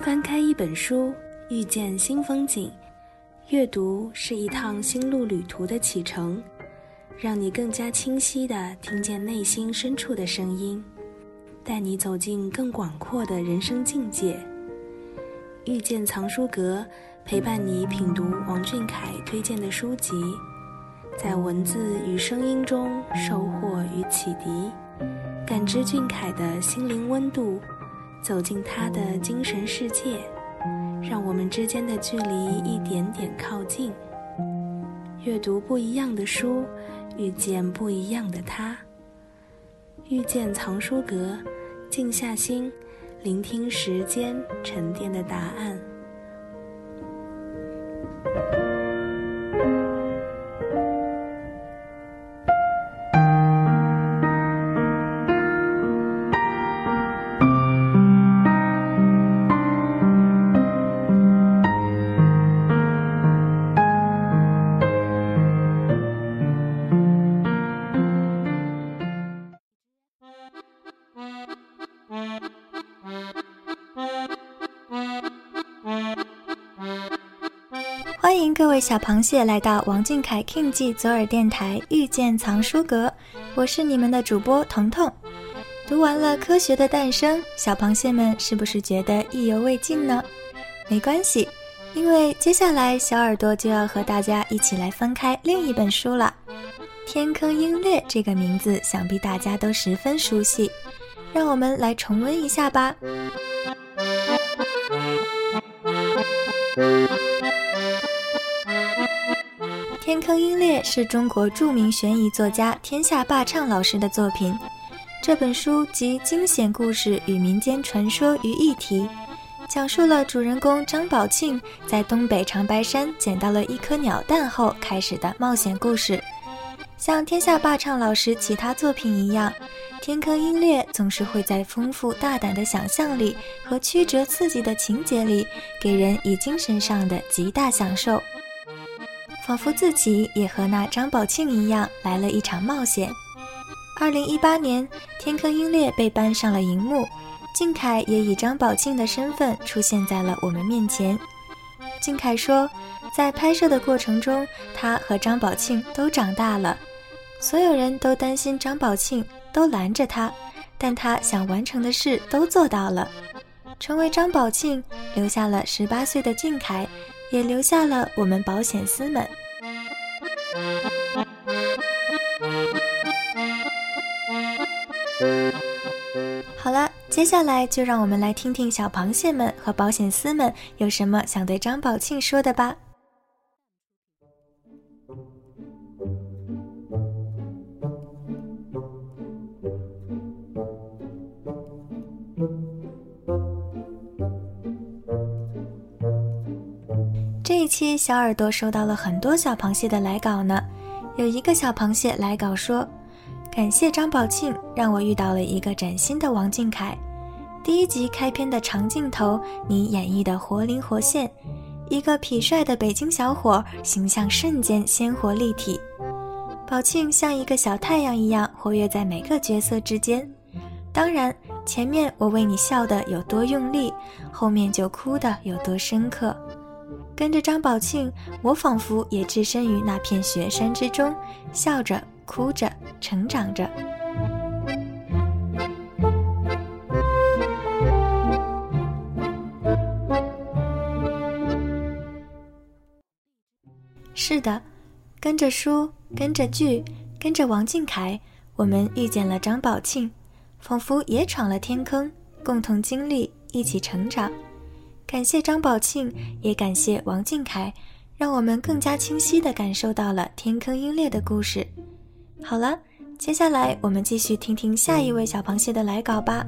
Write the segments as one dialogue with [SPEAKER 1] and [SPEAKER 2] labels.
[SPEAKER 1] 翻开一本书，遇见新风景。阅读是一趟心路旅途的启程，让你更加清晰地听见内心深处的声音，带你走进更广阔的人生境界。遇见藏书阁，陪伴你品读王俊凯推荐的书籍，在文字与声音中收获与启迪，感知俊凯的心灵温度。走进他的精神世界，让我们之间的距离一点点靠近。阅读不一样的书，遇见不一样的他。遇见藏书阁，静下心，聆听时间沉淀的答案。
[SPEAKER 2] 欢迎各位小螃蟹来到王俊凯 King 记左耳电台遇见藏书阁，我是你们的主播彤彤。读完了《科学的诞生》，小螃蟹们是不是觉得意犹未尽呢？没关系，因为接下来小耳朵就要和大家一起来翻开另一本书了。《天坑鹰猎》这个名字想必大家都十分熟悉，让我们来重温一下吧。《天坑鹰猎》是中国著名悬疑作家天下霸唱老师的作品。这本书集惊险故事与民间传说于一体，讲述了主人公张宝庆在东北长白山捡到了一颗鸟蛋后开始的冒险故事。像天下霸唱老师其他作品一样，《天坑鹰猎》总是会在丰富大胆的想象力和曲折刺激的情节里，给人以精神上的极大享受。仿佛自己也和那张宝庆一样来了一场冒险。二零一八年，《天坑鹰猎》被搬上了荧幕，靖凯也以张宝庆的身份出现在了我们面前。靖凯说，在拍摄的过程中，他和张宝庆都长大了，所有人都担心张宝庆，都拦着他，但他想完成的事都做到了，成为张宝庆，留下了十八岁的靖凯，也留下了我们保险丝们。好了，接下来就让我们来听听小螃蟹们和保险丝们有什么想对张宝庆说的吧。期小耳朵收到了很多小螃蟹的来稿呢，有一个小螃蟹来稿说。感谢张宝庆，让我遇到了一个崭新的王俊凯。第一集开篇的长镜头，你演绎的活灵活现，一个痞帅的北京小伙，形象瞬间鲜活立体。宝庆像一个小太阳一样活跃在每个角色之间。当然，前面我为你笑的有多用力，后面就哭的有多深刻。跟着张宝庆，我仿佛也置身于那片雪山之中，笑着。哭着成长着。是的，跟着书，跟着剧，跟着王俊凯，我们遇见了张宝庆，仿佛也闯了天坑，共同经历，一起成长。感谢张宝庆，也感谢王俊凯，让我们更加清晰地感受到了天坑鹰猎的故事。好了，接下来我们继续听听下一位小螃蟹的来稿吧。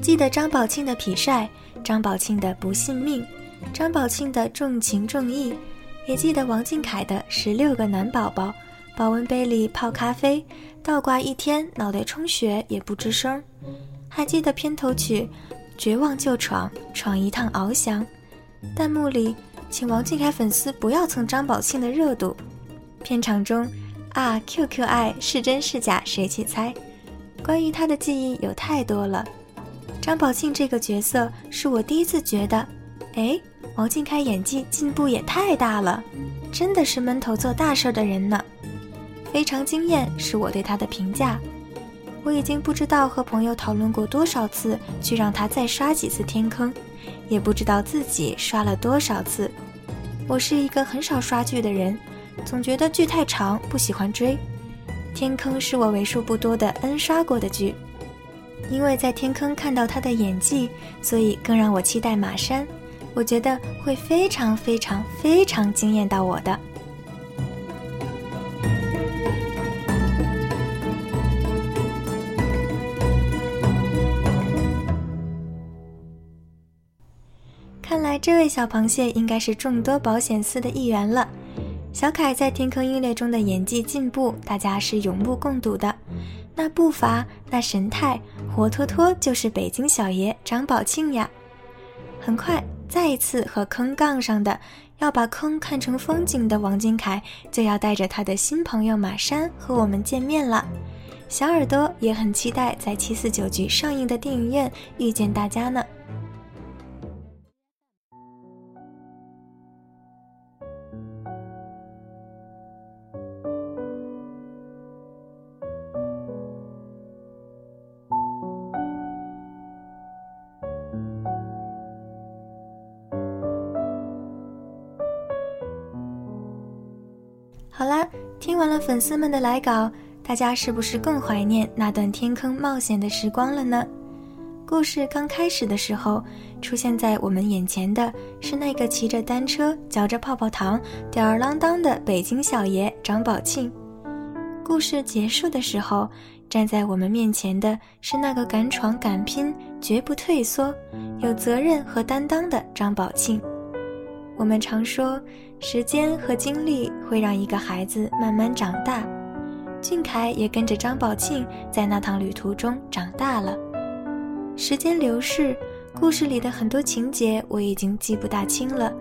[SPEAKER 2] 记得张宝庆的痞帅，张宝庆的不信命，张宝庆的重情重义，也记得王俊凯的十六个男宝宝，保温杯里泡咖啡，倒挂一天，脑袋充血也不吱声。还记得片头曲《绝望就闯，闯一趟翱翔》，弹幕里请王俊凯粉丝不要蹭张宝庆的热度。片场中啊，QQ 爱是真是假，谁去猜？关于他的记忆有太多了。张宝庆这个角色是我第一次觉得，哎，王俊凯演技进步也太大了，真的是闷头做大事的人呢。非常惊艳是我对他的评价。我已经不知道和朋友讨论过多少次去让他再刷几次天坑，也不知道自己刷了多少次。我是一个很少刷剧的人，总觉得剧太长不喜欢追。天坑是我为数不多的 N 刷过的剧。因为在天坑看到他的演技，所以更让我期待马山。我觉得会非常非常非常惊艳到我的。这位小螃蟹应该是众多保险丝的一员了。小凯在《天坑鹰猎》中的演技进步，大家是有目共睹的。那步伐，那神态，活脱脱就是北京小爷张宝庆呀！很快，再一次和坑杠上的，要把坑看成风景的王俊凯，就要带着他的新朋友马山和我们见面了。小耳朵也很期待在七四九局上映的电影院遇见大家呢。好啦，听完了粉丝们的来稿，大家是不是更怀念那段天坑冒险的时光了呢？故事刚开始的时候，出现在我们眼前的是那个骑着单车、嚼着泡泡糖、吊儿郎当的北京小爷张宝庆。故事结束的时候，站在我们面前的是那个敢闯敢拼、绝不退缩、有责任和担当的张宝庆。我们常说，时间和经历会让一个孩子慢慢长大。俊凯也跟着张宝庆在那趟旅途中长大了。时间流逝，故事里的很多情节我已经记不大清了，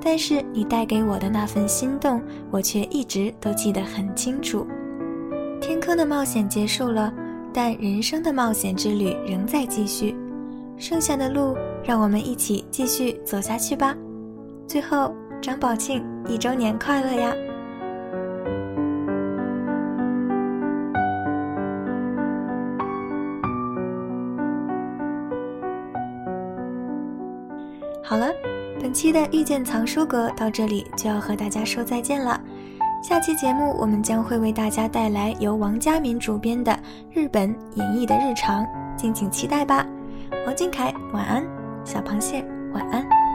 [SPEAKER 2] 但是你带给我的那份心动，我却一直都记得很清楚。天坑的冒险结束了，但人生的冒险之旅仍在继续。剩下的路，让我们一起继续走下去吧。最后，张宝庆一周年快乐呀！好了，本期的遇见藏书阁到这里就要和大家说再见了。下期节目我们将会为大家带来由王嘉敏主编的日本演绎的日常，敬请期待吧。王俊凯，晚安；小螃蟹，晚安。